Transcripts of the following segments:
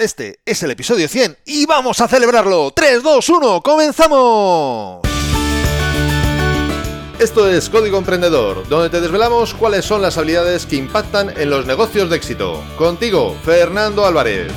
Este es el episodio 100 y vamos a celebrarlo. 3, 2, 1, comenzamos. Esto es Código Emprendedor, donde te desvelamos cuáles son las habilidades que impactan en los negocios de éxito. Contigo, Fernando Álvarez.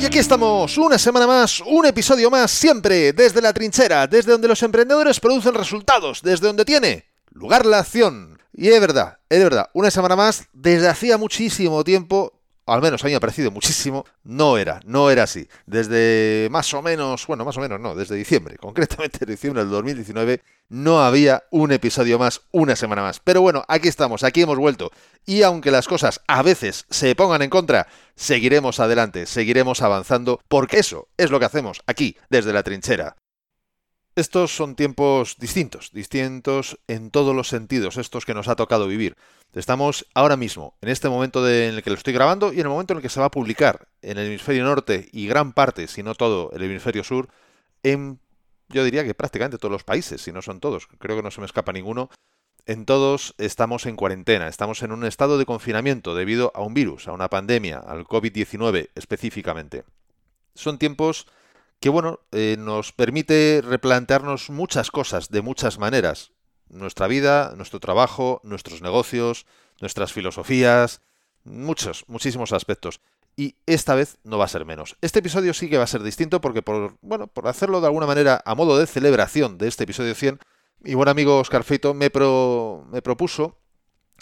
Y aquí estamos, una semana más, un episodio más, siempre desde la trinchera, desde donde los emprendedores producen resultados, desde donde tiene lugar la acción. Y es verdad, es verdad, una semana más, desde hacía muchísimo tiempo, al menos a mí me ha parecido muchísimo, no era, no era así. Desde más o menos, bueno, más o menos no, desde diciembre, concretamente diciembre del 2019, no había un episodio más, una semana más. Pero bueno, aquí estamos, aquí hemos vuelto. Y aunque las cosas a veces se pongan en contra, seguiremos adelante, seguiremos avanzando, porque eso es lo que hacemos aquí, desde la trinchera. Estos son tiempos distintos, distintos en todos los sentidos, estos que nos ha tocado vivir. Estamos ahora mismo, en este momento en el que lo estoy grabando y en el momento en el que se va a publicar en el hemisferio norte y gran parte, si no todo, el hemisferio sur, en yo diría que prácticamente todos los países, si no son todos, creo que no se me escapa ninguno, en todos estamos en cuarentena, estamos en un estado de confinamiento debido a un virus, a una pandemia, al COVID-19 específicamente. Son tiempos que bueno, eh, nos permite replantearnos muchas cosas de muchas maneras. Nuestra vida, nuestro trabajo, nuestros negocios, nuestras filosofías, muchos, muchísimos aspectos. Y esta vez no va a ser menos. Este episodio sí que va a ser distinto porque por, bueno, por hacerlo de alguna manera a modo de celebración de este episodio 100, mi buen amigo Oscar Feito me, me propuso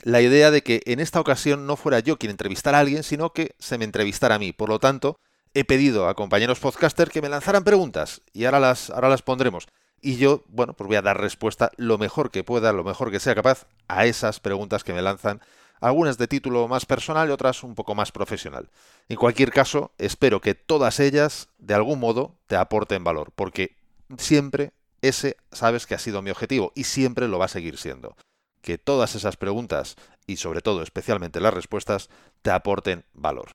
la idea de que en esta ocasión no fuera yo quien entrevistara a alguien, sino que se me entrevistara a mí. Por lo tanto, he pedido a compañeros podcaster que me lanzaran preguntas y ahora las, ahora las pondremos. Y yo, bueno, pues voy a dar respuesta lo mejor que pueda, lo mejor que sea capaz a esas preguntas que me lanzan, algunas de título más personal y otras un poco más profesional. En cualquier caso, espero que todas ellas, de algún modo, te aporten valor, porque siempre ese sabes que ha sido mi objetivo y siempre lo va a seguir siendo. Que todas esas preguntas, y sobre todo especialmente las respuestas, te aporten valor.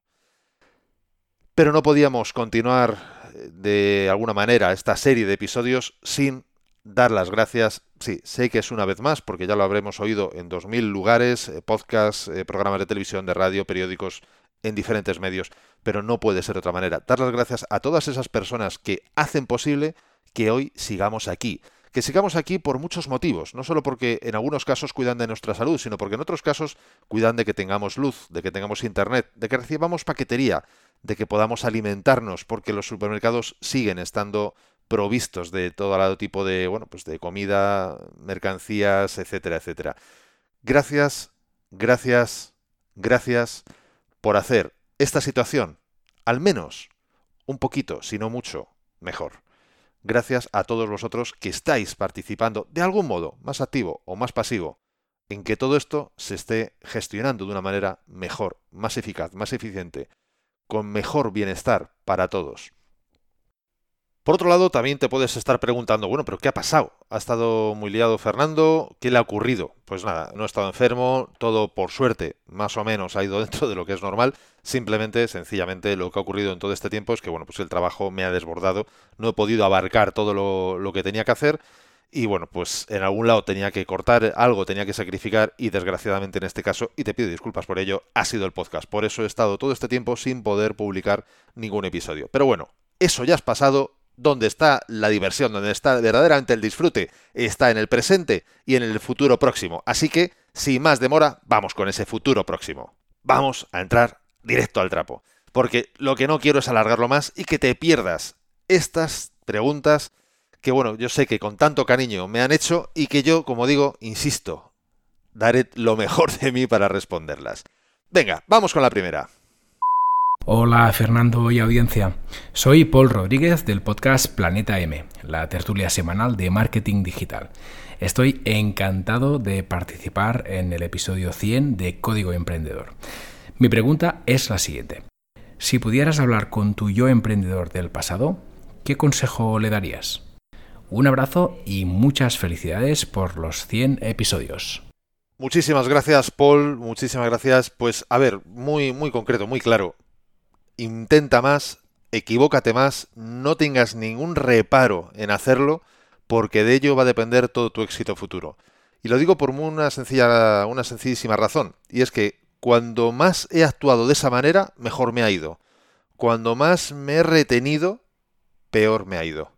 Pero no podíamos continuar eh, de alguna manera esta serie de episodios sin dar las gracias. Sí, sé que es una vez más, porque ya lo habremos oído en 2.000 lugares, eh, podcasts, eh, programas de televisión, de radio, periódicos, en diferentes medios, pero no puede ser de otra manera. Dar las gracias a todas esas personas que hacen posible que hoy sigamos aquí. Que sigamos aquí por muchos motivos, no solo porque en algunos casos cuidan de nuestra salud, sino porque en otros casos cuidan de que tengamos luz, de que tengamos internet, de que recibamos paquetería, de que podamos alimentarnos, porque los supermercados siguen estando provistos de todo tipo de, bueno, pues de comida, mercancías, etcétera, etcétera. Gracias, gracias, gracias por hacer esta situación, al menos un poquito, si no mucho, mejor. Gracias a todos vosotros que estáis participando de algún modo, más activo o más pasivo, en que todo esto se esté gestionando de una manera mejor, más eficaz, más eficiente, con mejor bienestar para todos. Por otro lado, también te puedes estar preguntando, bueno, pero ¿qué ha pasado? ¿Ha estado muy liado Fernando? ¿Qué le ha ocurrido? Pues nada, no he estado enfermo, todo por suerte, más o menos ha ido dentro de lo que es normal. Simplemente, sencillamente, lo que ha ocurrido en todo este tiempo es que, bueno, pues el trabajo me ha desbordado, no he podido abarcar todo lo, lo que tenía que hacer y bueno, pues en algún lado tenía que cortar algo, tenía que sacrificar y desgraciadamente en este caso, y te pido disculpas por ello, ha sido el podcast. Por eso he estado todo este tiempo sin poder publicar ningún episodio. Pero bueno, eso ya es pasado. Donde está la diversión, donde está verdaderamente el disfrute, está en el presente y en el futuro próximo. Así que, sin más demora, vamos con ese futuro próximo. Vamos a entrar directo al trapo. Porque lo que no quiero es alargarlo más y que te pierdas estas preguntas que bueno, yo sé que con tanto cariño me han hecho y que yo, como digo, insisto, daré lo mejor de mí para responderlas. Venga, vamos con la primera. Hola Fernando y audiencia. Soy Paul Rodríguez del podcast Planeta M, la tertulia semanal de marketing digital. Estoy encantado de participar en el episodio 100 de Código Emprendedor. Mi pregunta es la siguiente. Si pudieras hablar con tu yo emprendedor del pasado, ¿qué consejo le darías? Un abrazo y muchas felicidades por los 100 episodios. Muchísimas gracias, Paul. Muchísimas gracias. Pues a ver, muy, muy concreto, muy claro. Intenta más, equivócate más, no tengas ningún reparo en hacerlo, porque de ello va a depender todo tu éxito futuro. Y lo digo por una sencilla, una sencillísima razón, y es que cuando más he actuado de esa manera, mejor me ha ido. Cuando más me he retenido, peor me ha ido.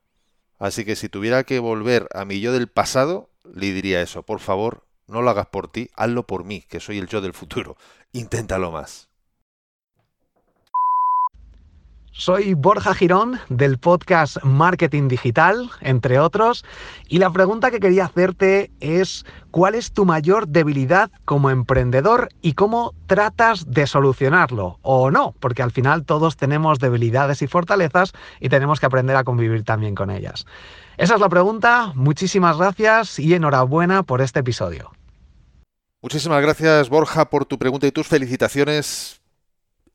Así que si tuviera que volver a mi yo del pasado, le diría eso, por favor, no lo hagas por ti, hazlo por mí, que soy el yo del futuro. Inténtalo más. Soy Borja Girón del podcast Marketing Digital, entre otros, y la pregunta que quería hacerte es ¿cuál es tu mayor debilidad como emprendedor y cómo tratas de solucionarlo? O no, porque al final todos tenemos debilidades y fortalezas y tenemos que aprender a convivir también con ellas. Esa es la pregunta, muchísimas gracias y enhorabuena por este episodio. Muchísimas gracias Borja por tu pregunta y tus felicitaciones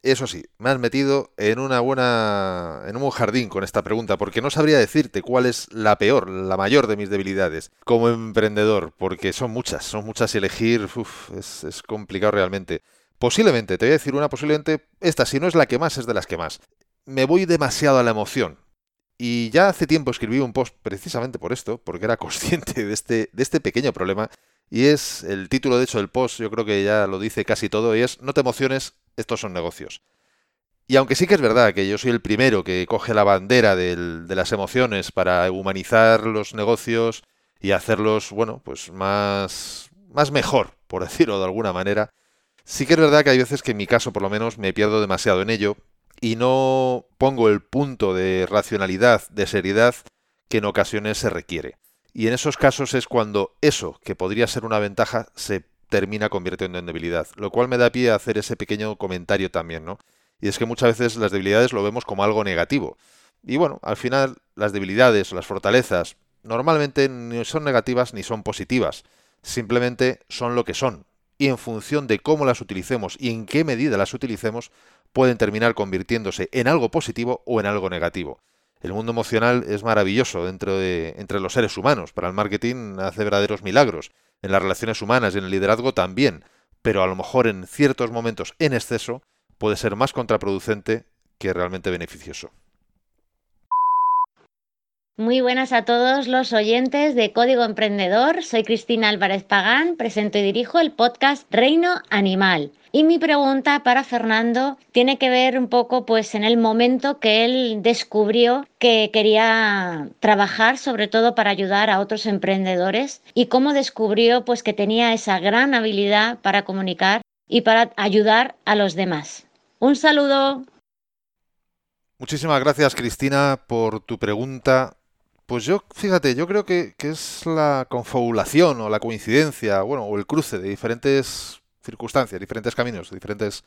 eso sí, me has metido en una buena. en un buen jardín con esta pregunta, porque no sabría decirte cuál es la peor, la mayor de mis debilidades como emprendedor, porque son muchas, son muchas y elegir es, complicado realmente. Posiblemente, te voy a decir una, posiblemente esta, si no es la que más, es de las que más. Me voy demasiado a la emoción. Y ya hace tiempo escribí un post precisamente por esto, porque era consciente de este, de este pequeño problema. Y es el título, de hecho, del post, yo creo que ya lo dice casi todo, y es No te emociones, estos son negocios. Y aunque sí que es verdad que yo soy el primero que coge la bandera de las emociones para humanizar los negocios y hacerlos, bueno, pues más, más mejor, por decirlo de alguna manera, sí que es verdad que hay veces que en mi caso por lo menos me pierdo demasiado en ello y no pongo el punto de racionalidad, de seriedad que en ocasiones se requiere. Y en esos casos es cuando eso, que podría ser una ventaja, se termina convirtiendo en debilidad. Lo cual me da pie a hacer ese pequeño comentario también, ¿no? Y es que muchas veces las debilidades lo vemos como algo negativo. Y bueno, al final las debilidades las fortalezas normalmente ni son negativas ni son positivas. Simplemente son lo que son. Y en función de cómo las utilicemos y en qué medida las utilicemos, pueden terminar convirtiéndose en algo positivo o en algo negativo. El mundo emocional es maravilloso dentro de, entre los seres humanos. Para el marketing hace verdaderos milagros en las relaciones humanas y en el liderazgo también, pero a lo mejor en ciertos momentos en exceso puede ser más contraproducente que realmente beneficioso. Muy buenas a todos los oyentes de Código Emprendedor. Soy Cristina Álvarez Pagán, presento y dirijo el podcast Reino Animal. Y mi pregunta para Fernando tiene que ver un poco pues en el momento que él descubrió que quería trabajar sobre todo para ayudar a otros emprendedores y cómo descubrió pues que tenía esa gran habilidad para comunicar y para ayudar a los demás. Un saludo. Muchísimas gracias Cristina por tu pregunta. Pues yo, fíjate, yo creo que, que, es la confabulación o la coincidencia, bueno, o el cruce de diferentes circunstancias, diferentes caminos, diferentes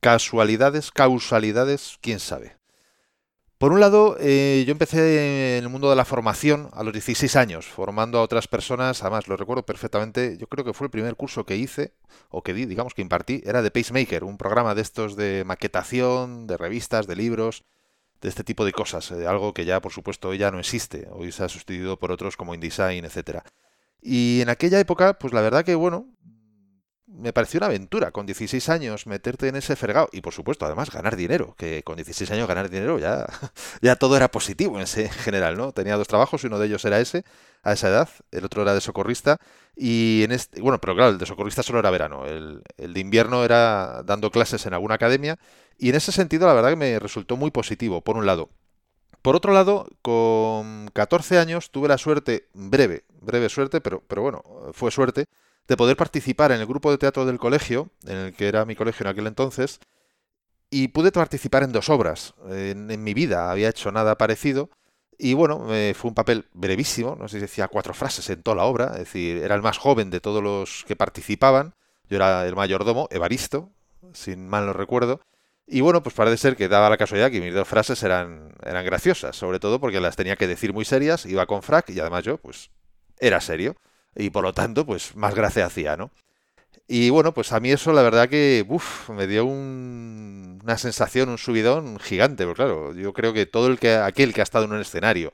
casualidades, causalidades, quién sabe. Por un lado, eh, yo empecé en el mundo de la formación a los 16 años, formando a otras personas, además lo recuerdo perfectamente, yo creo que fue el primer curso que hice, o que di, digamos que impartí, era de Pacemaker, un programa de estos de maquetación, de revistas, de libros, de este tipo de cosas, eh, algo que ya por supuesto hoy ya no existe, hoy se ha sustituido por otros como InDesign, etcétera. Y en aquella época, pues la verdad que bueno, me pareció una aventura con 16 años meterte en ese fregado y por supuesto además ganar dinero, que con 16 años ganar dinero ya, ya todo era positivo en ese general, ¿no? Tenía dos trabajos, uno de ellos era ese, a esa edad, el otro era de socorrista y en este, bueno, pero claro, el de socorrista solo era verano, el, el de invierno era dando clases en alguna academia y en ese sentido la verdad que me resultó muy positivo, por un lado. Por otro lado, con 14 años tuve la suerte, breve, breve suerte, pero, pero bueno, fue suerte, de poder participar en el grupo de teatro del colegio, en el que era mi colegio en aquel entonces, y pude participar en dos obras. En, mi vida había hecho nada parecido. Y bueno, fue un papel brevísimo, no sé si decía cuatro frases en toda la obra, es decir, era el más joven de todos los que participaban, yo era el mayordomo, Evaristo, sin mal no recuerdo, y bueno, pues parece ser que daba la casualidad que mis dos frases eran, eran graciosas, sobre todo porque las tenía que decir muy serias, iba con frac y además yo, pues, era serio y por lo tanto, pues más gracia hacía, ¿no? Y bueno, pues a mí eso la verdad que uf, me dio una sensación, un subidón gigante, porque claro, yo creo que todo el que aquel que ha estado en un escenario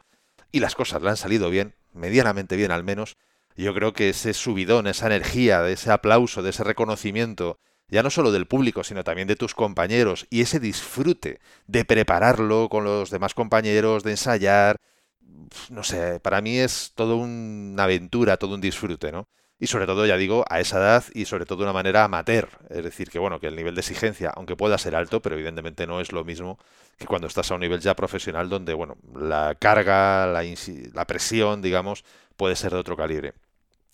y las cosas le han salido bien, medianamente bien al menos, yo creo que ese subidón, esa energía, ese aplauso, de ese reconocimiento, ya no solo del público, sino también de tus compañeros, y ese disfrute de prepararlo con los demás compañeros, de ensayar, no sé, para mí es todo una aventura, todo un disfrute, ¿no? y sobre todo, ya digo, a esa edad y sobre todo de una manera amateur. Es decir, que bueno, que el nivel de exigencia, aunque pueda ser alto, pero evidentemente no es lo mismo que cuando estás a un nivel ya profesional donde, bueno, la carga, la, la presión, digamos, puede ser de otro calibre.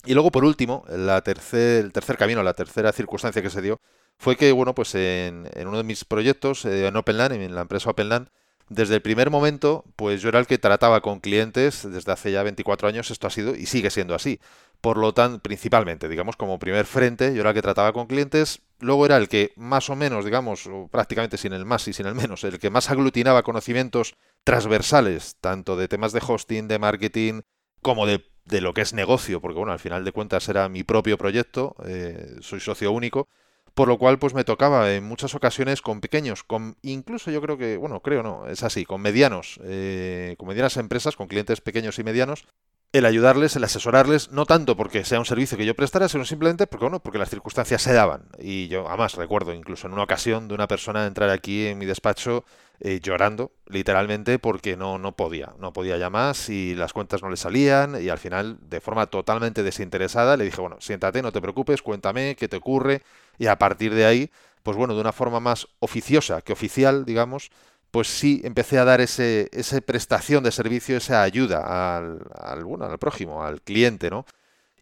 Y luego, por último, la tercer, el tercer camino, la tercera circunstancia que se dio fue que, bueno, pues en, en uno de mis proyectos, eh, en OpenLAN, en la empresa OpenLAN, desde el primer momento, pues yo era el que trataba con clientes desde hace ya 24 años, esto ha sido y sigue siendo así. Por lo tanto, principalmente, digamos, como primer frente, yo era el que trataba con clientes, luego era el que más o menos, digamos, prácticamente sin el más y sin el menos, el que más aglutinaba conocimientos transversales, tanto de temas de hosting, de marketing, como de, lo que es negocio, porque bueno, al final de cuentas era mi propio proyecto, eh, soy socio único, por lo cual pues me tocaba en muchas ocasiones con pequeños, con incluso yo creo que, bueno, creo no, es así, con medianos, eh, con medianas empresas, con clientes pequeños y medianos, el ayudarles, el asesorarles, no tanto porque sea un servicio que yo prestara, sino simplemente porque, bueno, porque las circunstancias se daban. Y yo, además, recuerdo incluso en una ocasión de una persona entrar aquí en mi despacho eh, llorando, literalmente, porque no, no podía, no podía ya más y las cuentas no le salían y al final, de forma totalmente desinteresada, le dije, bueno, siéntate, no te preocupes, cuéntame qué te ocurre y a partir de ahí, pues bueno, de una forma más oficiosa que oficial, digamos, pues sí empecé a dar ese, esa prestación de servicio, esa ayuda al, al, bueno, al prójimo, al cliente, ¿no?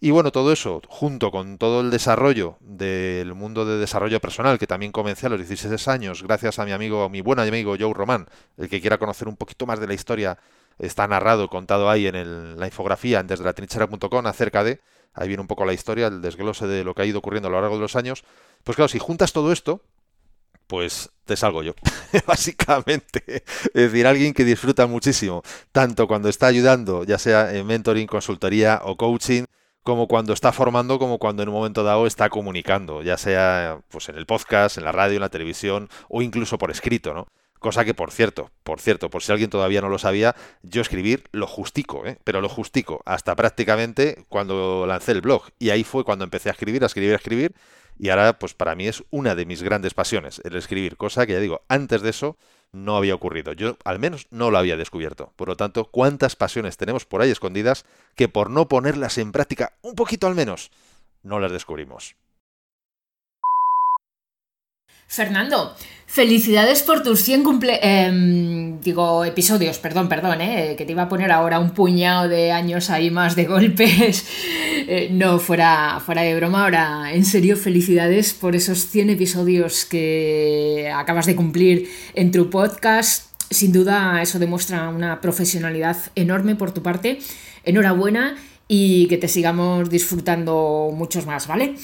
Y bueno, todo eso, junto con todo el desarrollo del mundo de desarrollo personal, que también comencé a los 16 años, gracias a mi amigo, mi buen amigo Joe Román, el que quiera conocer un poquito más de la historia, está narrado, contado ahí en la infografía en desde la trinchera.com acerca de, ahí viene un poco la historia, el desglose de lo que ha ido ocurriendo a lo largo de los años. Pues claro, si juntas todo esto, pues te salgo yo, básicamente. Es decir, alguien que disfruta muchísimo, tanto cuando está ayudando, ya sea en mentoring, consultoría o coaching, como cuando está formando, como cuando en un momento dado está comunicando, ya sea pues en el podcast, en la radio, en la televisión o incluso por escrito, ¿no? Cosa que, por cierto, por cierto, por si alguien todavía no lo sabía, yo escribir lo justico, ¿eh? pero lo justico, hasta prácticamente cuando lancé el blog. Y ahí fue cuando empecé a escribir, a escribir, a escribir. Y ahora, pues para mí es una de mis grandes pasiones, el escribir, cosa que ya digo, antes de eso no había ocurrido. Yo al menos no lo había descubierto. Por lo tanto, ¿cuántas pasiones tenemos por ahí escondidas que por no ponerlas en práctica un poquito al menos, no las descubrimos? Fernando, felicidades por tus 100 cumple... Em, digo, episodios, perdón, perdón, eh, que te iba a poner ahora un puñado de años ahí más de golpes. Eh, no, fuera, fuera de broma, ahora en serio, felicidades por esos 100 episodios que acabas de cumplir en tu podcast. Sin duda eso demuestra una profesionalidad enorme por tu parte. Enhorabuena y que te sigamos disfrutando muchos más, ¿vale?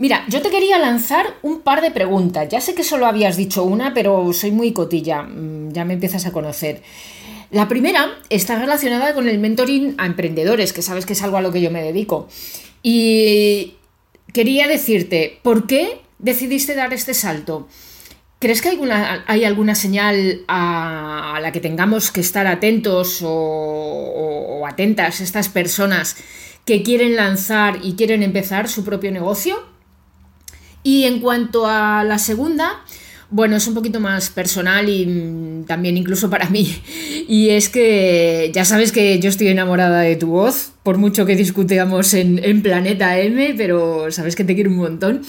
Mira, yo te quería lanzar un par de preguntas. Ya sé que solo habías dicho una, pero soy muy cotilla, mm, ya me empiezas a conocer. La primera está relacionada con el mentoring a emprendedores, que sabes que es algo a lo que yo me dedico. Y quería decirte, ¿por qué decidiste dar este salto? ¿Crees que hay alguna, señal a, la que tengamos que estar atentos o atentas estas personas que quieren lanzar y quieren empezar su propio negocio? Y en cuanto a la segunda, bueno, es un poquito más personal y mm, también incluso para mí. Y es que ya sabes que yo estoy enamorada de tu voz, por mucho que discutamos en, en Planeta M, pero sabes que te quiero un montón.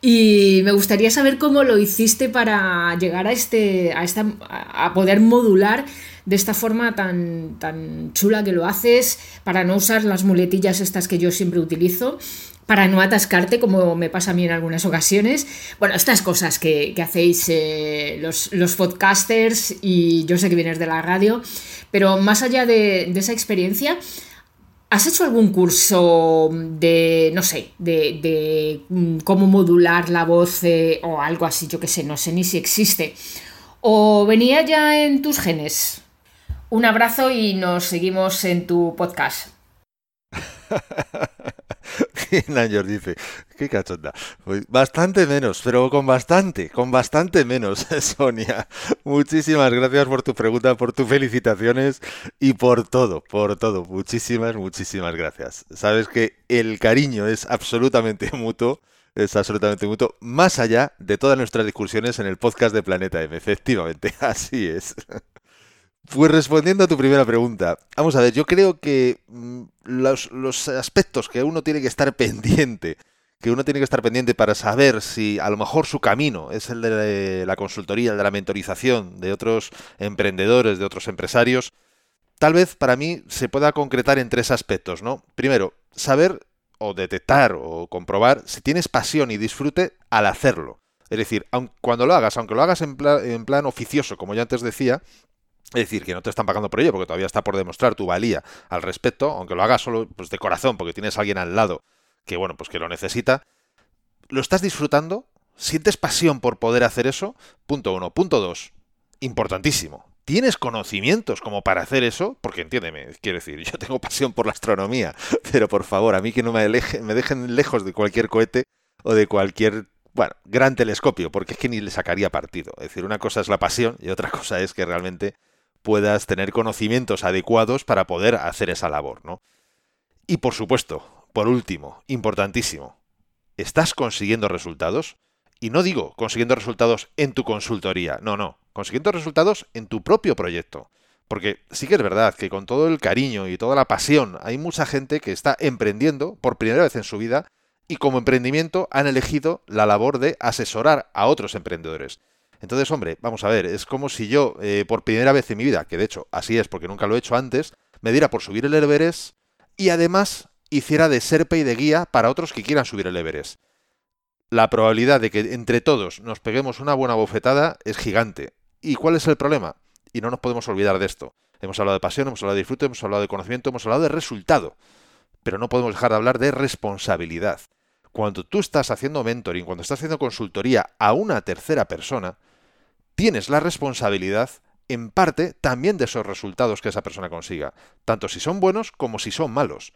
Y me gustaría saber cómo lo hiciste para llegar a este. a esta. a poder modular de esta forma tan, tan chula que lo haces, para no usar las muletillas estas que yo siempre utilizo para no atascarte, como me pasa a mí en algunas ocasiones. Bueno, estas cosas que, hacéis eh, los, podcasters y yo sé que vienes de la radio, pero más allá de, esa experiencia, ¿has hecho algún curso de, no sé, de, mm, cómo modular la voz eh, o algo así? Yo que sé, no sé ni si existe. ¿O venía ya en tus genes? Un abrazo y nos seguimos en tu podcast. Nangers dice, qué cachonda. Bastante menos, pero con bastante, con bastante menos, Sonia. Muchísimas gracias por tu pregunta, por tus felicitaciones y por todo, por todo. Muchísimas, muchísimas gracias. Sabes que el cariño es absolutamente mutuo, es absolutamente mutuo, más allá de todas nuestras discusiones en el podcast de Planeta M. Efectivamente, así es. Pues respondiendo a tu primera pregunta, vamos a ver, yo creo que mm, los, aspectos que uno tiene que estar pendiente, que uno tiene que estar pendiente para saber si a lo mejor su camino es el de la consultoría, el de la mentorización de otros emprendedores, de otros empresarios, tal vez para mí se pueda concretar en tres aspectos, ¿no? Primero, saber o detectar o comprobar si tienes pasión y disfrute al hacerlo. Es decir, cuando lo hagas, aunque lo hagas en plan, oficioso, como ya antes decía, es decir, que no te están pagando por ello, porque todavía está por demostrar tu valía al respecto, aunque lo hagas solo pues, de corazón, porque tienes a alguien al lado que, bueno, pues que lo necesita, lo estás disfrutando, sientes pasión por poder hacer eso, punto uno. Punto dos, importantísimo, ¿Tienes conocimientos como para hacer eso? Porque entiéndeme, quiero decir, yo tengo pasión por la astronomía, pero por favor, a mí que no me, me dejen lejos de cualquier cohete o de cualquier bueno, gran telescopio, porque es que ni le sacaría partido. Es decir, una cosa es la pasión y otra cosa es que realmente puedas tener conocimientos adecuados para poder hacer esa labor, ¿no? Y por supuesto, por último, importantísimo, ¿estás consiguiendo resultados? Y no digo consiguiendo resultados en tu consultoría, no, no, consiguiendo resultados en tu propio proyecto. Porque sí que es verdad que con todo el cariño y toda la pasión hay mucha gente que está emprendiendo por primera vez en su vida y como emprendimiento han elegido la labor de asesorar a otros emprendedores. Entonces, hombre, vamos a ver, es como si yo, eh, por primera vez en mi vida, que de hecho así es porque nunca lo he hecho antes, me diera por subir el Everest y además hiciera de serpe y de guía para otros que quieran subir el Everest. La probabilidad de que entre todos nos peguemos una buena bofetada es gigante. ¿Y cuál es el problema? Y no nos podemos olvidar de esto. Hemos hablado de pasión, hemos hablado de disfrute, hemos hablado de conocimiento, hemos hablado de resultado. Pero no podemos dejar de hablar de responsabilidad cuando tú estás haciendo mentoring, cuando estás haciendo consultoría a una tercera persona, tienes la responsabilidad, en parte, también de esos resultados que esa persona consiga, tanto si son buenos como si son malos.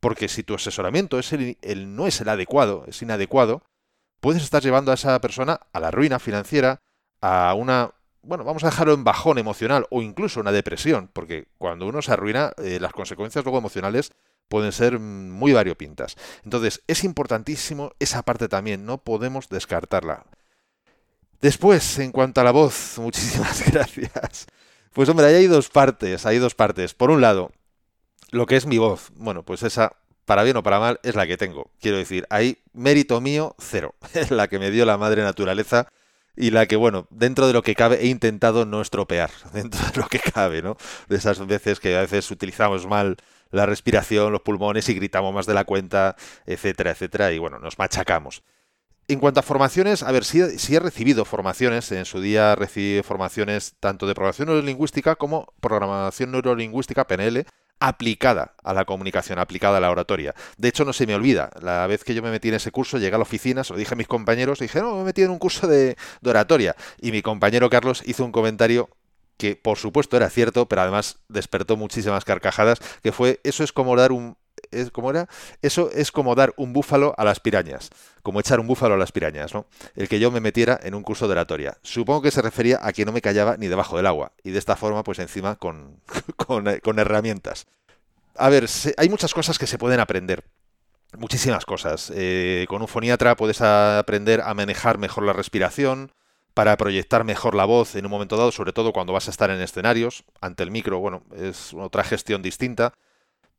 Porque si tu asesoramiento no es el adecuado, es inadecuado, puedes estar llevando a esa persona a la ruina financiera, a una, bueno, vamos a dejarlo en bajón emocional o incluso una depresión, porque cuando uno se arruina, eh, las consecuencias luego emocionales pueden ser muy variopintas. Entonces, es importantísimo esa parte también, no podemos descartarla. Después, en cuanto a la voz, muchísimas gracias. Pues hombre, ahí hay dos partes, hay dos partes. Por un lado, lo que es mi voz, bueno, pues esa, para bien o para mal, es la que tengo. Quiero decir, hay mérito mío cero. Es la que me dio la madre naturaleza y la que, bueno, dentro de lo que cabe, he intentado no estropear, dentro de lo que cabe, ¿no? De esas veces que a veces utilizamos mal la respiración, los pulmones y gritamos más de la cuenta, etcétera, etcétera, y bueno, nos machacamos. En cuanto a formaciones, a ver, si he recibido formaciones, en su día recibí formaciones tanto de programación neurolingüística como programación neurolingüística, PNL, aplicada a la comunicación, aplicada a la oratoria. De hecho, no se me olvida, la vez que yo me metí en ese curso, llegué a la oficina, se lo dije a mis compañeros, y dije, no, me he metido en un curso de, de oratoria. Y mi compañero Carlos hizo un comentario que por supuesto era cierto, pero además despertó muchísimas carcajadas, que fue eso es como dar un es, ¿cómo era? Eso es como dar un búfalo a las pirañas, como echar un búfalo a las pirañas, ¿no? El que yo me metiera en un curso de oratoria. Supongo que se refería a que no me callaba ni debajo del agua, y de esta forma, pues encima con, con, herramientas. A ver, hay muchas cosas que se pueden aprender. Muchísimas cosas. Eh, con un foniatra puedes aprender a manejar mejor la respiración, para proyectar mejor la voz en un momento dado, sobre todo cuando vas a estar en escenarios, ante el micro, bueno, es otra gestión distinta.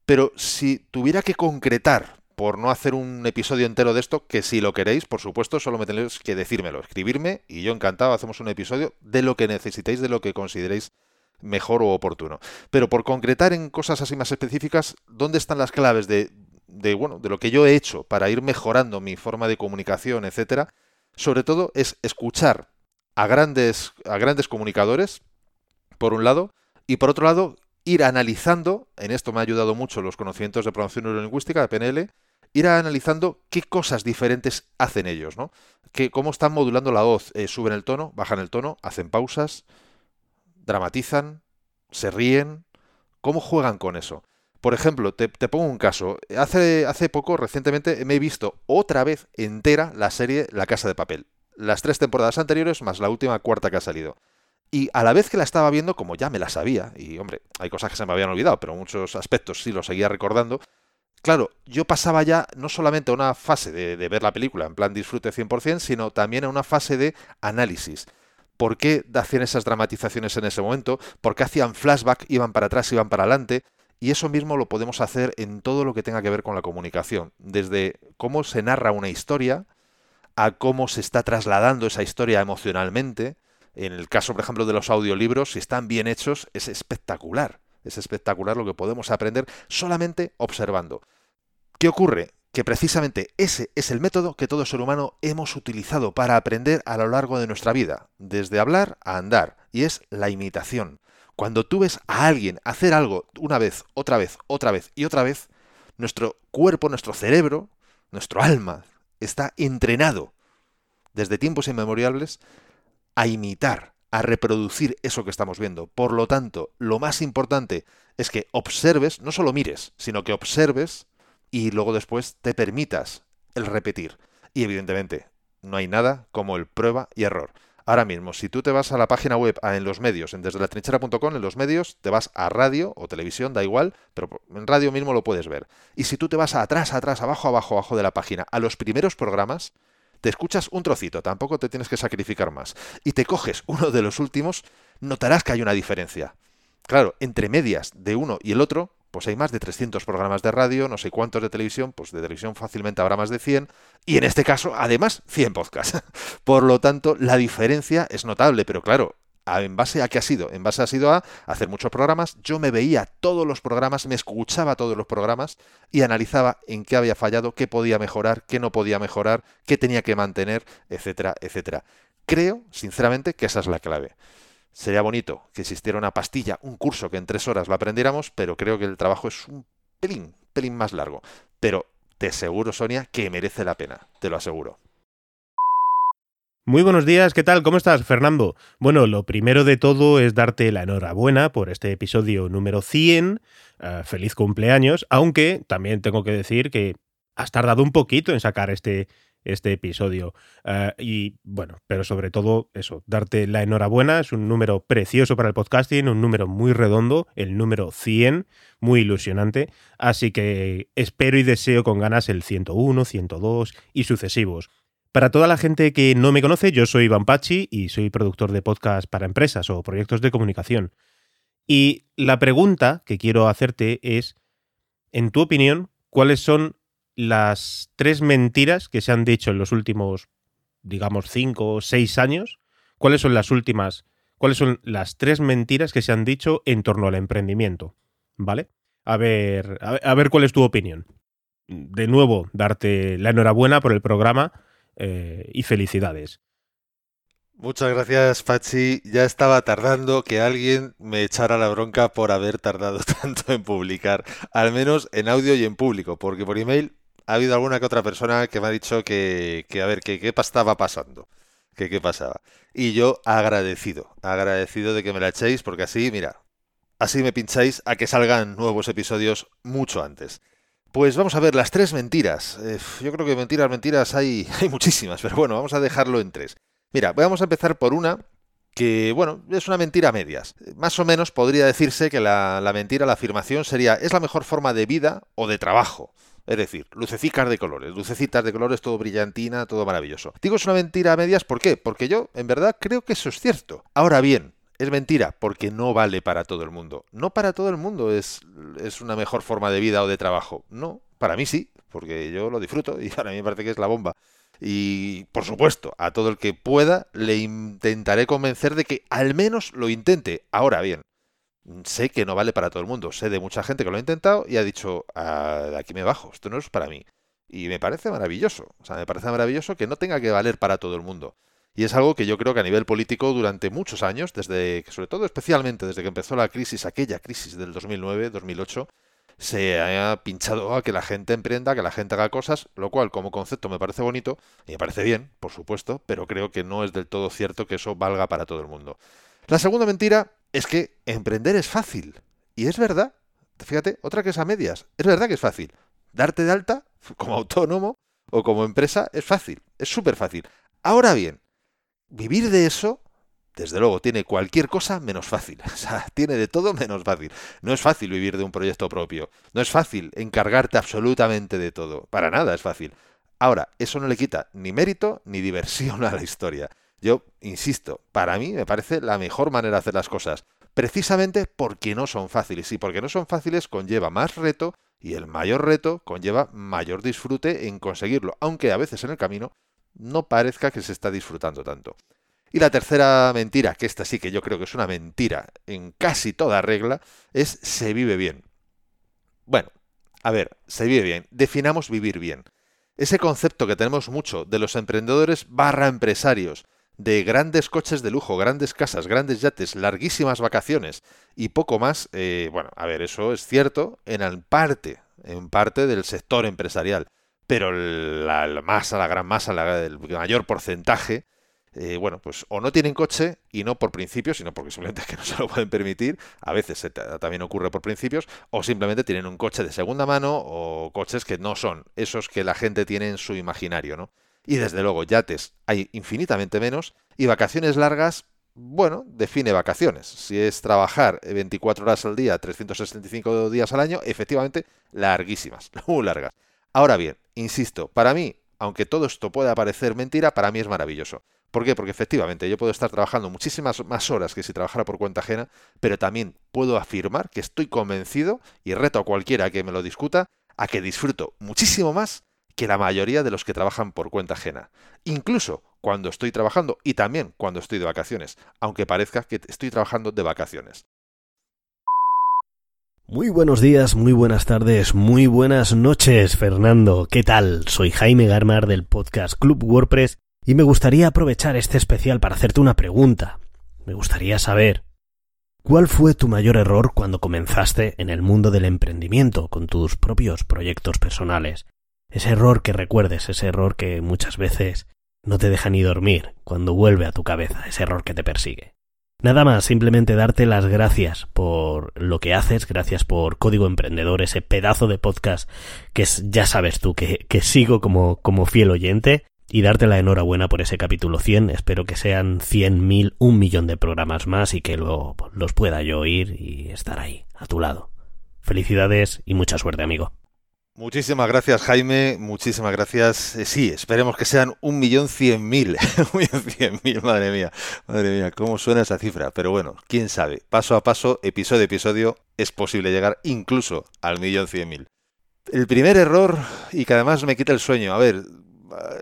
Pero si tuviera que concretar, por no hacer un episodio entero de esto, que si lo queréis, por supuesto, solo me tenéis que decírmelo, escribirme y yo encantado hacemos un episodio de lo que necesitéis, de lo que consideréis mejor o oportuno. Pero por concretar en cosas así más específicas, ¿dónde están las claves de, de bueno, de lo que yo he hecho para ir mejorando mi forma de comunicación, etcétera? Sobre todo es escuchar a grandes, a grandes comunicadores, por un lado, y por otro lado, ir analizando, en esto me ha ayudado mucho los conocimientos de programación neurolingüística, de PNL, ir analizando qué cosas diferentes hacen ellos, ¿no? Que, cómo están modulando la voz, eh, suben el tono, bajan el tono, hacen pausas, dramatizan, se ríen, cómo juegan con eso. Por ejemplo, te, te, pongo un caso. Hace, hace poco, recientemente, me he visto otra vez entera la serie La Casa de Papel las tres temporadas anteriores más la última cuarta que ha salido. Y a la vez que la estaba viendo, como ya me la sabía, y hombre, hay cosas que se me habían olvidado, pero muchos aspectos sí los seguía recordando, claro, yo pasaba ya no solamente a una fase de, ver la película en plan disfrute 100%, sino también a una fase de análisis. por qué hacían esas dramatizaciones en ese momento, por qué hacían flashback, iban para atrás, iban para adelante. Y eso mismo lo podemos hacer en todo lo que tenga que ver con la comunicación, desde cómo se narra una historia, a cómo se está trasladando esa historia emocionalmente. En el caso, por ejemplo, de los audiolibros, si están bien hechos, es espectacular. Es espectacular lo que podemos aprender solamente observando. ¿Qué ocurre? Que precisamente ese es el método que todo ser humano hemos utilizado para aprender a lo largo de nuestra vida, desde hablar a andar, y es la imitación. Cuando tú ves a alguien hacer algo una vez, otra vez, otra vez y otra vez, nuestro cuerpo, nuestro cerebro, nuestro alma, está entrenado desde tiempos inmemoriales a imitar, a reproducir eso que estamos viendo. Por lo tanto, lo más importante es que observes, no solo mires, sino que observes y luego después te permitas el repetir. Y evidentemente, no hay nada como el prueba y error. Ahora mismo, si tú te vas a la página web, en los medios, en desde la trinchera.com, en los medios, te vas a radio o televisión, da igual, pero en radio mismo lo puedes ver. Y si tú te vas atrás, atrás, abajo, abajo, abajo de la página, a los primeros programas, te escuchas un trocito, tampoco te tienes que sacrificar más. Y te coges uno de los últimos, notarás que hay una diferencia. Claro, entre medias de uno y el otro, pues hay más de 300 programas de radio, no sé cuántos de televisión, pues de televisión fácilmente habrá más de 100, y en este caso, además, 100 podcasts. Por lo tanto, la diferencia es notable, pero claro, ¿En base a qué ha sido? En base ha sido a hacer muchos programas. Yo me veía todos los programas, me escuchaba todos los programas y analizaba en qué había fallado, qué podía mejorar, qué no podía mejorar, qué tenía que mantener, etcétera, etcétera. Creo, sinceramente, que esa es la clave. Sería bonito que existiera una pastilla, un curso que en tres horas lo aprendiéramos, pero creo que el trabajo es un pelín, pelín más largo. Pero te aseguro, Sonia, que merece la pena, te lo aseguro. Muy buenos días, ¿qué tal? ¿Cómo estás, Fernando? Bueno, lo primero de todo es darte la enhorabuena por este episodio número 100. Eh, feliz cumpleaños, aunque también tengo que decir que has tardado un poquito en sacar este este episodio. Eh, y bueno, pero sobre todo eso, darte la enhorabuena, es un número precioso para el podcasting, un número muy redondo, el número 100, muy ilusionante, así que espero y deseo con ganas el 101, 102 y sucesivos. Para toda la gente que no me conoce, yo soy Iván y soy productor de podcast para empresas o proyectos de comunicación. Y la pregunta que quiero hacerte es, en tu opinión, ¿cuáles son las tres mentiras que se han dicho en los últimos, digamos, cinco o seis años. ¿Cuáles son las últimas? ¿Cuáles son las tres mentiras que se han dicho en torno al emprendimiento? ¿Vale? A ver, a ver, cuál es tu opinión. De nuevo, darte la enhorabuena por el programa eh, y felicidades. Muchas gracias, Pachi. Ya estaba tardando que alguien me echara la bronca por haber tardado tanto en publicar, al menos en audio y en público, porque por email ha habido alguna que otra persona que me ha dicho que, que a ver, que qué estaba pasando, que qué pasaba. Y yo agradecido, agradecido de que me la echéis, porque así, mira, así me pincháis a que salgan nuevos episodios mucho antes. Pues vamos a ver las tres mentiras. Eh, yo creo que mentiras, mentiras hay, hay muchísimas, pero bueno, vamos a dejarlo en tres. Mira, vamos a empezar por una que, bueno, es una mentira a medias. Más o menos podría decirse que la, la mentira, la afirmación sería, es la mejor forma de vida o de trabajo. Es decir, lucecicas de colores, lucecitas de colores, todo brillantina, todo maravilloso. Digo es una mentira a medias, ¿por qué? Porque yo, en verdad, creo que eso es cierto. Ahora bien, es mentira porque no vale para todo el mundo. No para todo el mundo es, es una mejor forma de vida o de trabajo. No, para mí sí, porque yo lo disfruto y para mí me parece que es la bomba. Y, por supuesto, a todo el que pueda le intentaré convencer de que al menos lo intente. Ahora bien, sé que no vale para todo el mundo. Sé de mucha gente que lo ha intentado y ha dicho, ah, de aquí me bajo, esto no es para mí. Y me parece maravilloso. O sea, me parece maravilloso que no tenga que valer para todo el mundo. Y es algo que yo creo que a nivel político durante muchos años, desde sobre todo especialmente desde que empezó la crisis, aquella crisis del 2009-2008, se ha pinchado a que la gente emprenda, que la gente haga cosas, lo cual como concepto me parece bonito y me parece bien, por supuesto, pero creo que no es del todo cierto que eso valga para todo el mundo. La segunda mentira es que emprender es fácil. Y es verdad. Fíjate, otra que es a medias. Es verdad que es fácil. Darte de alta como autónomo o como empresa es fácil. Es súper fácil. Ahora bien, vivir de eso, desde luego, tiene cualquier cosa menos fácil. O sea, tiene de todo menos fácil. No es fácil vivir de un proyecto propio. No es fácil encargarte absolutamente de todo. Para nada es fácil. Ahora, eso no le quita ni mérito ni diversión a la historia. Yo, insisto, para mí me parece la mejor manera de hacer las cosas, precisamente porque no son fáciles. Y porque no son fáciles conlleva más reto y el mayor reto conlleva mayor disfrute en conseguirlo, aunque a veces en el camino no parezca que se está disfrutando tanto. Y la tercera mentira, que esta sí que yo creo que es una mentira en casi toda regla, es se vive bien. Bueno, a ver, se vive bien. Definamos vivir bien. Ese concepto que tenemos mucho de los emprendedores barra empresarios, de grandes coches de lujo, grandes casas, grandes yates, larguísimas vacaciones y poco más, eh, bueno, a ver, eso es cierto en parte, en parte del sector empresarial, pero la, masa, la gran masa, el mayor porcentaje, eh, bueno, pues o no tienen coche y no por principios, sino porque simplemente es que no se lo pueden permitir, a veces también ocurre por principios, o simplemente tienen un coche de segunda mano o coches que no son esos que la gente tiene en su imaginario, ¿no? Y desde luego, yates hay infinitamente menos y vacaciones largas, bueno, define vacaciones. Si es trabajar 24 horas al día, 365 días al año, efectivamente, larguísimas, muy largas. Ahora bien, insisto, para mí, aunque todo esto pueda parecer mentira, para mí es maravilloso. ¿Por qué? Porque efectivamente yo puedo estar trabajando muchísimas más horas que si trabajara por cuenta ajena, pero también puedo afirmar que estoy convencido, y reto a cualquiera que me lo discuta, a que disfruto muchísimo más que la mayoría de los que trabajan por cuenta ajena. Incluso cuando estoy trabajando y también cuando estoy de vacaciones, aunque parezca que estoy trabajando de vacaciones. Muy buenos días, muy buenas tardes, muy buenas noches, Fernando. ¿Qué tal? Soy Jaime Garmar del podcast Club WordPress y me gustaría aprovechar este especial para hacerte una pregunta. Me gustaría saber, ¿cuál fue tu mayor error cuando comenzaste en el mundo del emprendimiento con tus propios proyectos personales? Ese error que recuerdes, ese error que muchas veces no te deja ni dormir cuando vuelve a tu cabeza, ese error que te persigue. Nada más, simplemente darte las gracias por lo que haces, gracias por Código Emprendedor, ese pedazo de podcast que es, ya sabes tú que, sigo como, como fiel oyente, y darte la enhorabuena por ese capítulo 100. Espero que sean 100, mil, un millón de programas más y que luego los pueda yo oír y estar ahí, a tu lado. Felicidades y mucha suerte, amigo. Muchísimas gracias, Jaime. Muchísimas gracias. Eh, sí, esperemos que sean un millón cien mil. un millón cien mil, madre mía. Madre mía, cómo suena esa cifra. Pero bueno, quién sabe. Paso a paso, episodio a episodio, es posible llegar incluso al millón cien mil. El primer error, y que además me quita el sueño. A ver,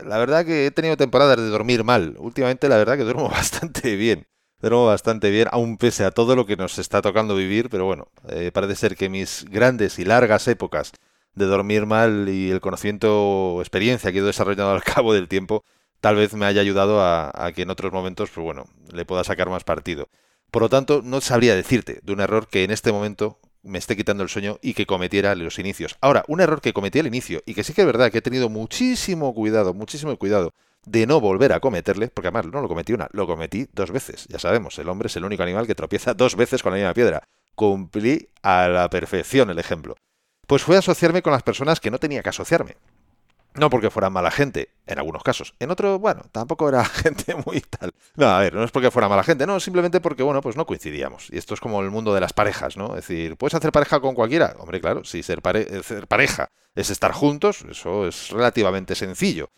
la verdad que he tenido temporadas de dormir mal. Últimamente, la verdad que duermo bastante bien. Duermo bastante bien, aún pese a todo lo que nos está tocando vivir. Pero bueno, eh, parece ser que mis grandes y largas épocas de dormir mal y el conocimiento o experiencia que he ido desarrollando al cabo del tiempo, tal vez me haya ayudado a, que en otros momentos, pues bueno, le pueda sacar más partido. Por lo tanto, no sabría decirte de un error que en este momento me esté quitando el sueño y que cometiera los inicios. Ahora, un error que cometí al inicio y que sí que es verdad que he tenido muchísimo cuidado, muchísimo cuidado de no volver a cometerle, porque además no lo cometí una, lo cometí dos veces. Ya sabemos, el hombre es el único animal que tropieza dos veces con la misma piedra. Cumplí a la perfección el ejemplo pues fue asociarme con las personas que no tenía que asociarme. No porque fueran mala gente, en algunos casos. En otro, bueno, tampoco era gente muy tal. No, a ver, no es porque fuera mala gente, no, simplemente porque, bueno, pues no coincidíamos. Y esto es como el mundo de las parejas, ¿no? Es decir, ¿puedes hacer pareja con cualquiera? Hombre, claro, si ser, ser pareja es estar juntos, eso es relativamente sencillo.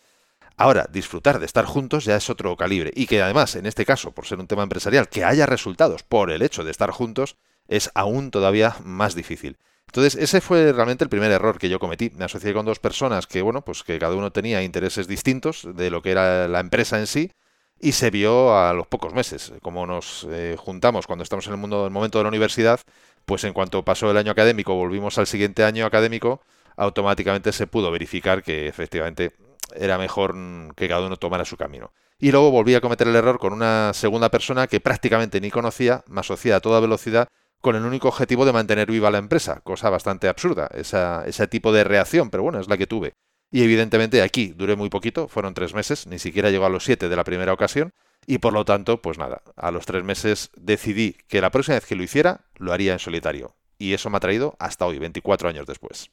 Ahora, disfrutar de estar juntos ya es otro calibre. Y que además, en este caso, por ser un tema empresarial, que haya resultados por el hecho de estar juntos, es aún todavía más difícil. Entonces, ese fue realmente el primer error que yo cometí. Me asocié con dos personas que, bueno, pues que cada uno tenía intereses distintos de lo que era la empresa en sí y se vio a los pocos meses. Como nos eh, juntamos cuando estamos en el mundo del momento de la universidad, pues en cuanto pasó el año académico, volvimos al siguiente año académico, automáticamente se pudo verificar que efectivamente era mejor que cada uno tomara su camino. Y luego volví a cometer el error con una segunda persona que prácticamente ni conocía, me asocié a toda velocidad con el único objetivo de mantener viva la empresa, cosa bastante absurda, ese tipo de reacción, pero bueno, es la que tuve. Y evidentemente aquí duré muy poquito, fueron tres meses, ni siquiera llegó a los siete de la primera ocasión, y por lo tanto, pues nada, a los tres meses decidí que la próxima vez que lo hiciera, lo haría en solitario. Y eso me ha traído hasta hoy, 24 años después.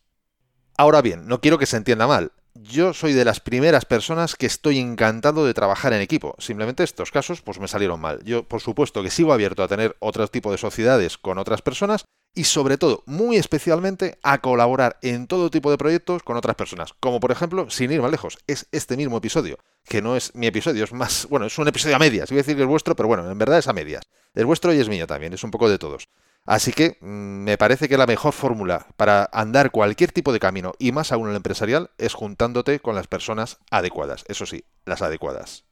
Ahora bien, no quiero que se entienda mal, yo soy de las primeras personas que estoy encantado de trabajar en equipo. Simplemente estos casos pues me salieron mal. Yo, por supuesto, que sigo abierto a tener otro tipo de sociedades con otras personas y sobre todo, muy especialmente, a colaborar en todo tipo de proyectos con otras personas. Como por ejemplo, sin ir más lejos, es este mismo episodio, que no es mi episodio, es más, bueno, es un episodio a medias. Iba a decir que es vuestro, pero bueno, en verdad es a medias. Es vuestro y es mío también, es un poco de todos. Así que mm, me parece que la mejor fórmula para andar cualquier tipo de camino, y más aún en el empresarial, es juntándote con las personas adecuadas. Eso sí, las adecuadas.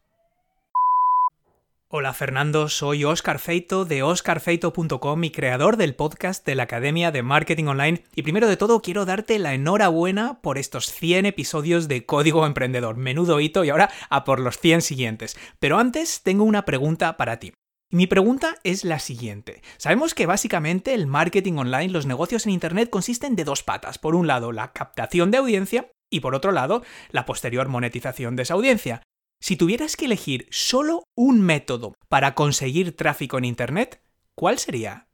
Hola Fernando, soy Oscar Feito de oscarfeito.com y creador del podcast de la Academia de Marketing Online. Y primero de todo quiero darte la enhorabuena por estos 100 episodios de Código Emprendedor. Menudo hito y ahora a por los 100 siguientes. Pero antes tengo una pregunta para ti. Mi pregunta es la siguiente. Sabemos que básicamente el marketing online, los negocios en Internet consisten de dos patas. Por un lado, la captación de audiencia y por otro lado, la posterior monetización de esa audiencia. Si tuvieras que elegir solo un método para conseguir tráfico en Internet, ¿cuál sería?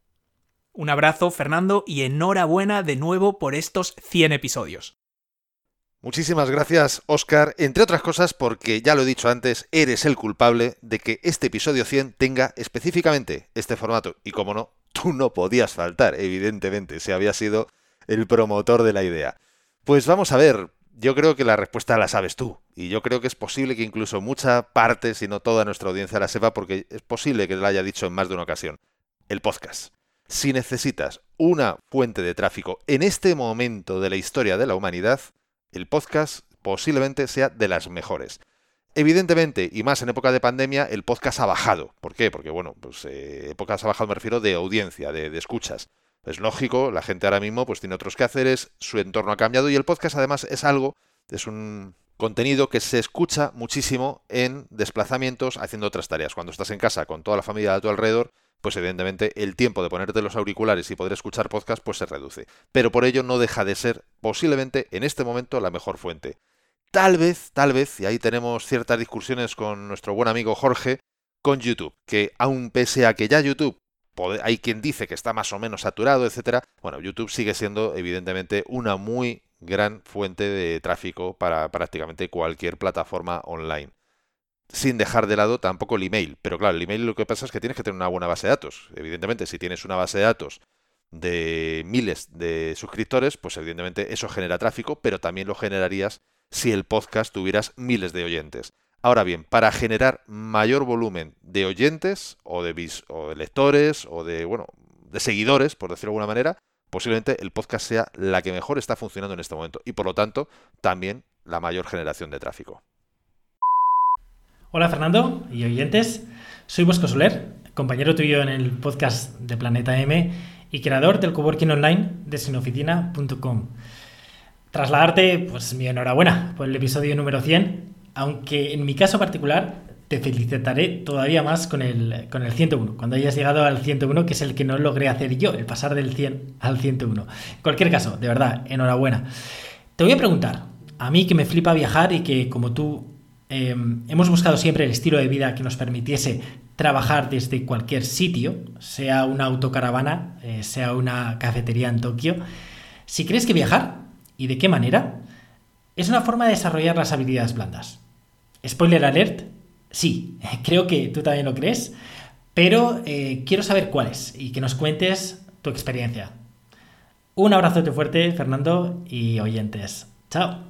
Un abrazo, Fernando, y enhorabuena de nuevo por estos 100 episodios. Muchísimas gracias, Oscar, entre otras cosas porque, ya lo he dicho antes, eres el culpable de que este episodio 100 tenga específicamente este formato. Y como no, tú no podías faltar, evidentemente, si había sido el promotor de la idea. Pues vamos a ver, yo creo que la respuesta la sabes tú. Y yo creo que es posible que incluso mucha parte, si no toda nuestra audiencia la sepa, porque es posible que la haya dicho en más de una ocasión. El podcast. Si necesitas una fuente de tráfico en este momento de la historia de la humanidad, el podcast posiblemente sea de las mejores. Evidentemente, y más en época de pandemia, el podcast ha bajado. ¿Por qué? Porque, bueno, pues eh, ha bajado me refiero de audiencia, de, de escuchas. Es lógico, la gente ahora mismo pues tiene otros quehaceres, su entorno ha cambiado y el podcast además es algo, es un contenido que se escucha muchísimo en desplazamientos haciendo otras tareas. Cuando estás en casa con toda la familia a tu alrededor, pues evidentemente el tiempo de ponerte los auriculares y poder escuchar podcast pues se reduce. Pero por ello no deja de ser posiblemente en este momento la mejor fuente. Tal vez, tal vez, y ahí tenemos ciertas discusiones con nuestro buen amigo Jorge, con YouTube, que aun pese a que ya YouTube hay quien dice que está más o menos saturado, etcétera. Bueno, YouTube sigue siendo evidentemente una muy gran fuente de tráfico para prácticamente cualquier plataforma online. Sin dejar de lado tampoco el email. Pero claro, el email lo que pasa es que tienes que tener una buena base de datos. Evidentemente, si tienes una base de datos de miles de suscriptores, pues evidentemente eso genera tráfico, pero también lo generarías si el podcast tuvieras miles de oyentes. Ahora bien, para generar mayor volumen de oyentes o de, o de lectores o de, bueno, de seguidores, por decirlo de alguna manera, posiblemente el podcast sea la que mejor está funcionando en este momento y por lo tanto también la mayor generación de tráfico. Hola Fernando y oyentes, soy Bosco Soler, compañero tuyo en el podcast de Planeta M y creador del coworking online de sinoficina.com. Trasladarte, pues mi enhorabuena por el episodio número 100 aunque en mi caso particular te felicitaré todavía más con el, con el 101, cuando hayas llegado al 101, que es el que no logré hacer yo, el pasar del 100 al 101. En cualquier caso, de verdad, enhorabuena. Te voy a preguntar, a mí que me flipa viajar y que como tú em, hemos buscado siempre el estilo de vida que nos permitiese trabajar desde cualquier sitio, sea una autocaravana, eh, sea una cafetería en Tokio, si crees que viajar y de qué manera es una forma de desarrollar las habilidades blandas. Spoiler alert, sí, creo que tú también lo crees, pero eh, quiero saber cuáles y que nos cuentes tu experiencia. Un abrazo fuerte, Fernando y oyentes. Chao.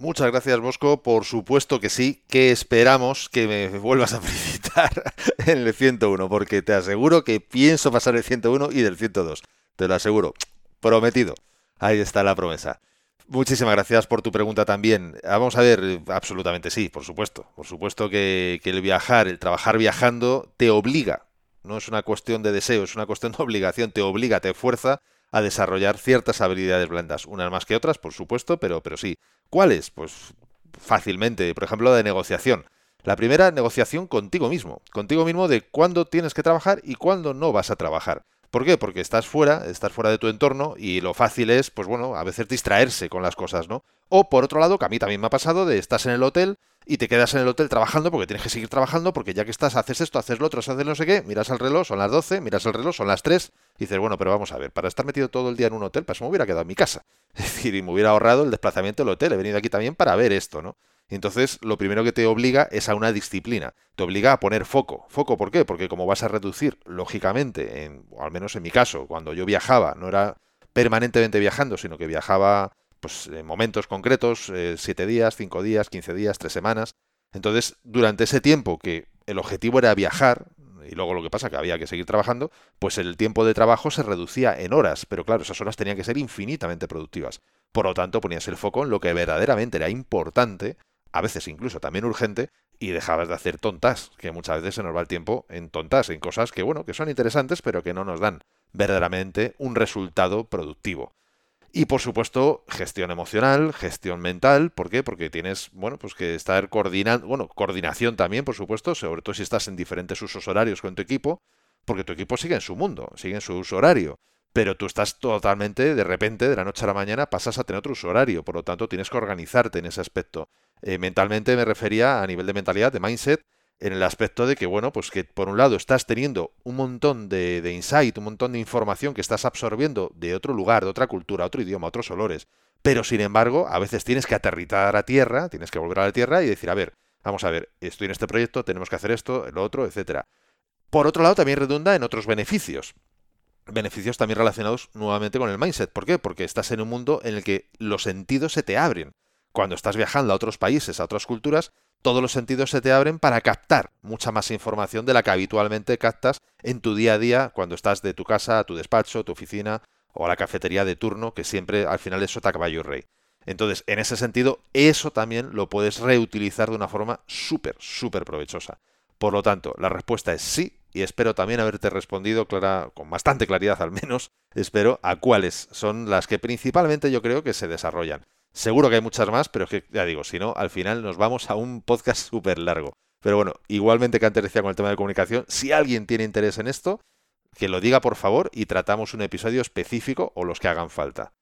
Muchas gracias, Bosco. Por supuesto que sí, que esperamos que me vuelvas a felicitar en el 101, porque te aseguro que pienso pasar el 101 y del 102. Te lo aseguro. Prometido. Ahí está la promesa. Muchísimas gracias por tu pregunta también. Ah, vamos a ver, absolutamente sí, por supuesto. Por supuesto que, el viajar, el trabajar viajando, te obliga. No es una cuestión de deseo, es una cuestión de obligación. Te obliga, te fuerza a desarrollar ciertas habilidades blandas. Unas más que otras, por supuesto, pero, pero sí. ¿Cuáles? Pues fácilmente. Por ejemplo, la de negociación. La primera, negociación contigo mismo. Contigo mismo de cuándo tienes que trabajar y cuándo no vas a trabajar. ¿Por qué? Porque estás fuera, estás fuera de tu entorno y lo fácil es, pues bueno, a veces distraerse con las cosas, ¿no? O por otro lado, que a mí también me ha pasado de estás en el hotel y te quedas en el hotel trabajando porque tienes que seguir trabajando porque ya que estás, haces esto, haces lo otro, haces no sé qué, miras el reloj, son las 12, miras el reloj, son las 3 y dices, bueno, pero vamos a ver, para estar metido todo el día en un hotel, pues me hubiera quedado en mi casa. Es decir, y me hubiera ahorrado el desplazamiento del hotel, he venido aquí también para ver esto, ¿no? Entonces lo primero que te obliga es a una disciplina, te obliga a poner foco. ¿Foco por qué? Porque como vas a reducir, lógicamente, en, o al menos en mi caso, cuando yo viajaba, no era permanentemente viajando, sino que viajaba pues, en momentos concretos, eh, siete días, cinco días, quince días, tres semanas. Entonces, durante ese tiempo que el objetivo era viajar, y luego lo que pasa que había que seguir trabajando, pues el tiempo de trabajo se reducía en horas, pero claro, esas horas tenían que ser infinitamente productivas. Por lo tanto, ponías el foco en lo que verdaderamente era importante, a veces incluso también urgente, y dejabas de hacer tontas, que muchas veces se nos va el tiempo en tontas, en cosas que, bueno, que son interesantes, pero que no nos dan verdaderamente un resultado productivo. Y por supuesto, gestión emocional, gestión mental, ¿por qué? Porque tienes, bueno, pues que estar coordinando, bueno, coordinación también, por supuesto, sobre todo si estás en diferentes usos horarios con tu equipo, porque tu equipo sigue en su mundo, sigue en su uso horario, pero tú estás totalmente, de repente, de la noche a la mañana, pasas a tener otro uso horario, por lo tanto tienes que organizarte en ese aspecto. Eh, mentalmente me refería a nivel de mentalidad, de mindset, en el aspecto de que, bueno, pues que por un lado estás teniendo un montón de, insight, un montón de información que estás absorbiendo de otro lugar, de otra cultura, otro idioma, otros olores, pero sin embargo, a veces tienes que aterrizar a tierra, tienes que volver a la tierra y decir, a ver, vamos a ver, estoy en este proyecto, tenemos que hacer esto, lo otro, etcétera. Por otro lado, también redunda en otros beneficios. Beneficios también relacionados nuevamente con el mindset. ¿Por qué? Porque estás en un mundo en el que los sentidos se te abren. Cuando estás viajando a otros países, a otras culturas, todos los sentidos se te abren para captar mucha más información de la que habitualmente captas en tu día a día cuando estás de tu casa a tu despacho, tu oficina o a la cafetería de turno, que siempre al final es sota caballo rey. Entonces, en ese sentido, eso también lo puedes reutilizar de una forma súper, súper provechosa. Por lo tanto, la respuesta es sí, y espero también haberte respondido con bastante claridad al menos, espero, a cuáles son las que principalmente yo creo que se desarrollan. Seguro que hay muchas más, pero es que ya digo, si no, al final nos vamos a un podcast súper largo. Pero bueno, igualmente que antes decía con el tema de comunicación, si alguien tiene interés en esto, que lo diga por favor y tratamos un episodio específico o los que hagan falta.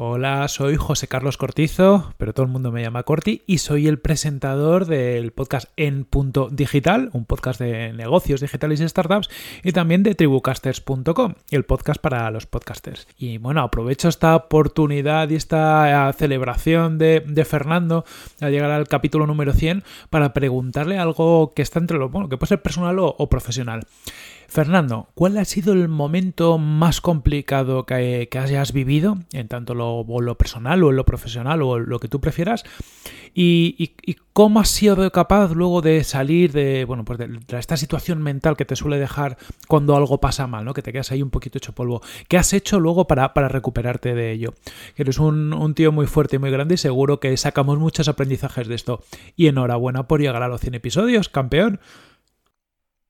Hola, soy José Carlos Cortizo, pero todo el mundo me llama Corti y soy el presentador del podcast En Punto Digital, un podcast de negocios digitales y startups, y también de tribucasters.com, el podcast para los podcasters. Y bueno, aprovecho esta oportunidad y esta celebración de, Fernando al llegar al capítulo número 100 para preguntarle algo que está entre lo bueno, que puede ser personal o profesional. Fernando, ¿cuál ha sido el momento más complicado que, hayas vivido, en tanto lo, lo, personal o en lo profesional o lo que tú prefieras? Y, cómo has sido capaz luego de salir de, bueno, pues de, esta situación mental que te suele dejar cuando algo pasa mal, ¿no? Que te quedas ahí un poquito hecho polvo. ¿Qué has hecho luego para, recuperarte de ello? Eres un, un, tío muy fuerte y muy grande y seguro que sacamos muchos aprendizajes de esto. Y enhorabuena por llegar a los 100 episodios, campeón.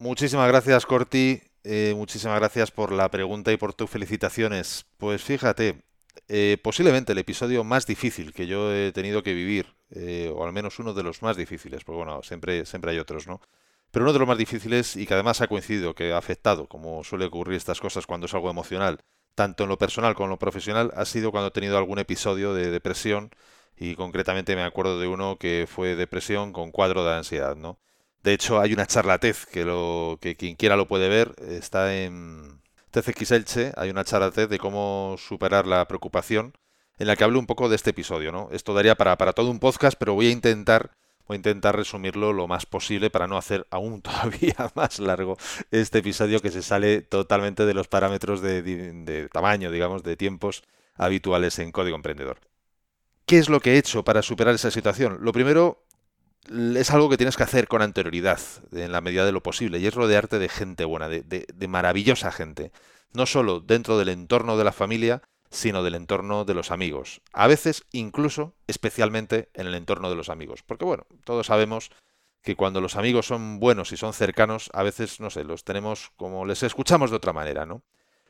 Muchísimas gracias, Corti. Eh, muchísimas gracias por la pregunta y por tus felicitaciones. Pues fíjate, eh, posiblemente el episodio más difícil que yo he tenido que vivir, eh, o al menos uno de los más difíciles, porque bueno, siempre, siempre hay otros, ¿no? Pero uno de los más difíciles y que además ha coincidido, que ha afectado, como suele ocurrir estas cosas cuando es algo emocional, tanto en lo personal como en lo profesional, ha sido cuando he tenido algún episodio de depresión y concretamente me acuerdo de uno que fue depresión con cuadro de ansiedad, ¿no? De hecho, hay una charlatez que, lo, que quien quiera lo puede ver. Está en TCX Elche. Hay una charlatez de cómo superar la preocupación en la que hablo un poco de este episodio. ¿no? Esto daría para, para todo un podcast, pero voy a intentar voy a intentar resumirlo lo más posible para no hacer aún todavía más largo este episodio que se sale totalmente de los parámetros de, de, de tamaño, digamos, de tiempos habituales en Código Emprendedor. ¿Qué es lo que he hecho para superar esa situación? Lo primero, es algo que tienes que hacer con anterioridad, en la medida de lo posible, y es rodearte de gente buena, de, de, de, maravillosa gente. No solo dentro del entorno de la familia, sino del entorno de los amigos. A veces, incluso, especialmente en el entorno de los amigos. Porque bueno, todos sabemos que cuando los amigos son buenos y son cercanos, a veces, no sé, los tenemos como les escuchamos de otra manera, ¿no?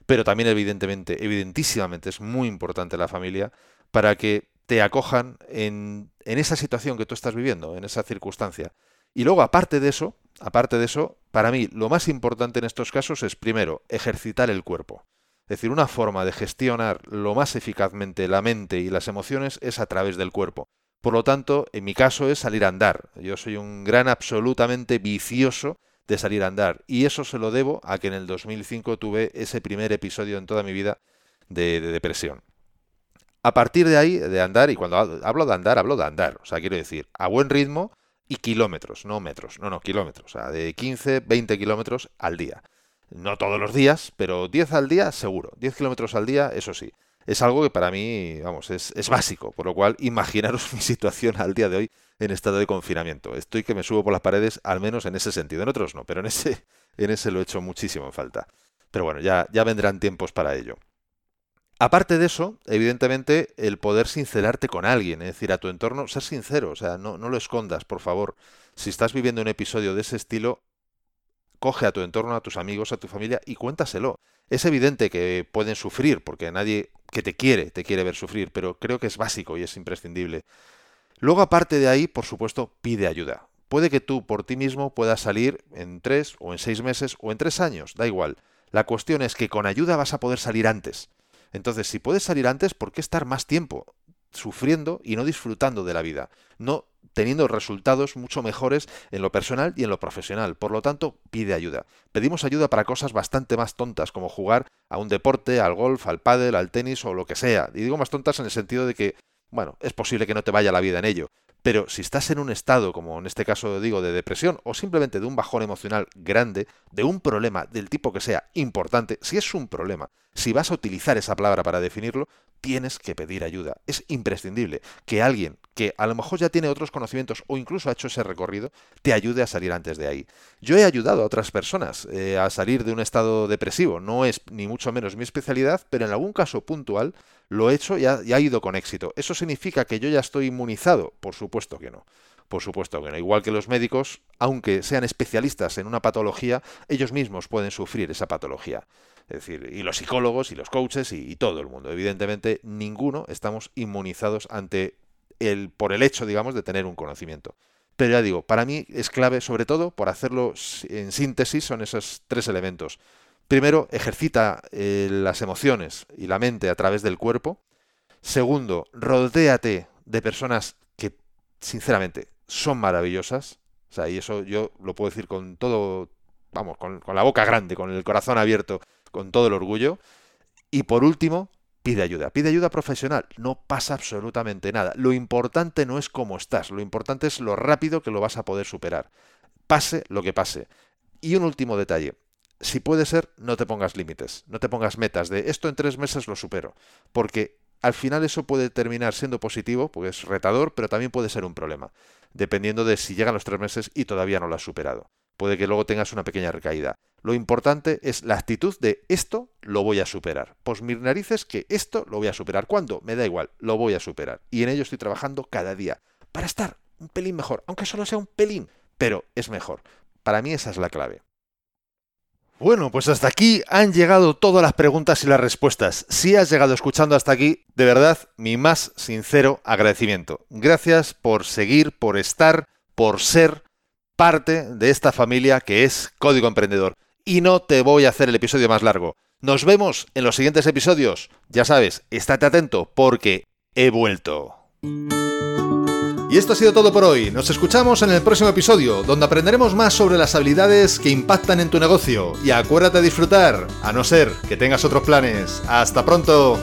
Pero también, evidentemente, evidentísimamente, es muy importante la familia para que te acojan en, en, esa situación que tú estás viviendo, en esa circunstancia. Y luego, aparte de eso, aparte de eso, para mí lo más importante en estos casos es primero ejercitar el cuerpo. Es decir, una forma de gestionar lo más eficazmente la mente y las emociones es a través del cuerpo. Por lo tanto, en mi caso es salir a andar. Yo soy un gran absolutamente vicioso de salir a andar. Y eso se lo debo a que en el 2005 tuve ese primer episodio en toda mi vida de, depresión. A partir de ahí, de andar, y cuando hablo de andar, hablo de andar. O sea, quiero decir, a buen ritmo y kilómetros, no metros, no, no, kilómetros. O sea, de 15, 20 kilómetros al día. No todos los días, pero 10 al día seguro. 10 kilómetros al día, eso sí es algo que para mí, vamos, es, básico. Por lo cual, imaginaros mi situación al día de hoy en estado de confinamiento. Estoy que me subo por las paredes, al menos en ese sentido. En otros no, pero en ese, en ese lo he hecho muchísimo en falta. Pero bueno, ya, ya vendrán tiempos para ello. Aparte de eso, evidentemente, el poder sincerarte con alguien, es decir, a tu entorno, ser sincero, o sea, no, no lo escondas, por favor. Si estás viviendo un episodio de ese estilo, coge a tu entorno, a tus amigos, a tu familia y cuéntaselo. Es evidente que pueden sufrir, porque nadie que te quiere, te quiere ver sufrir, pero creo que es básico y es imprescindible. Luego, aparte de ahí, por supuesto, pide ayuda. Puede que tú por ti mismo puedas salir en tres o en seis meses o en tres años, da igual. La cuestión es que con ayuda vas a poder salir antes. Entonces, si puedes salir antes, ¿por qué estar más tiempo sufriendo y no disfrutando de la vida? No teniendo resultados mucho mejores en lo personal y en lo profesional. Por lo tanto, pide ayuda. Pedimos ayuda para cosas bastante más tontas, como jugar a un deporte, al golf, al pádel, al tenis o lo que sea. Y digo más tontas en el sentido de que, bueno, es posible que no te vaya la vida en ello. Pero si estás en un estado, como en este caso digo, de depresión o simplemente de un bajón emocional grande, de un problema del tipo que sea importante, si es un problema, si vas a utilizar esa palabra para definirlo, tienes que pedir ayuda. Es imprescindible que alguien que a lo mejor ya tiene otros conocimientos o incluso ha hecho ese recorrido, te ayude a salir antes de ahí. Yo he ayudado a otras personas eh, a salir de un estado depresivo. No es ni mucho menos mi especialidad, pero en algún caso puntual lo he hecho y ha, y ha ido con éxito. ¿Eso significa que yo ya estoy inmunizado? Por supuesto que no. Por supuesto que no. Igual que los médicos, aunque sean especialistas en una patología, ellos mismos pueden sufrir esa patología. Es decir, y los psicólogos y los coaches y, todo el mundo. Evidentemente, ninguno estamos inmunizados ante el, por el hecho, digamos, de tener un conocimiento. Pero ya digo, para mí es clave, sobre todo, por hacerlo en síntesis, son esos tres elementos. Primero, ejercita eh, las emociones y la mente a través del cuerpo. Segundo, rodéate de personas que, sinceramente, son maravillosas. O sea, y eso yo lo puedo decir con todo, vamos, con la boca grande, con el corazón abierto con todo el orgullo. Y por último, pide ayuda. Pide ayuda profesional. No pasa absolutamente nada. Lo importante no es cómo estás, lo importante es lo rápido que lo vas a poder superar. Pase lo que pase. Y un último detalle. Si puede ser, no te pongas límites, no te pongas metas de esto en tres meses lo supero, porque al final eso puede terminar siendo positivo, porque es retador, pero también puede ser un problema, dependiendo de si llegan los tres meses y todavía no lo has superado puede que luego tengas una pequeña recaída. Lo importante es la actitud de esto lo voy a superar. Pues mis narices que esto lo voy a superar. ¿Cuándo? Me da igual, lo voy a superar. Y en ello estoy trabajando cada día para estar un pelín mejor, aunque solo sea un pelín, pero es mejor. Para mí esa es la clave. Bueno, pues hasta aquí han llegado todas las preguntas y las respuestas. Si has llegado escuchando hasta aquí, de verdad, mi más sincero agradecimiento. Gracias por seguir, por estar, por ser parte de esta familia que es Código Emprendedor. Y no te voy a hacer el episodio más largo. Nos vemos en los siguientes episodios. Ya sabes, estate atento porque he vuelto. Y esto ha sido todo por hoy. Nos escuchamos en el próximo episodio, donde aprenderemos más sobre las habilidades que impactan en tu negocio. Y acuérdate de disfrutar, a no ser que tengas otros planes. ¡Hasta pronto!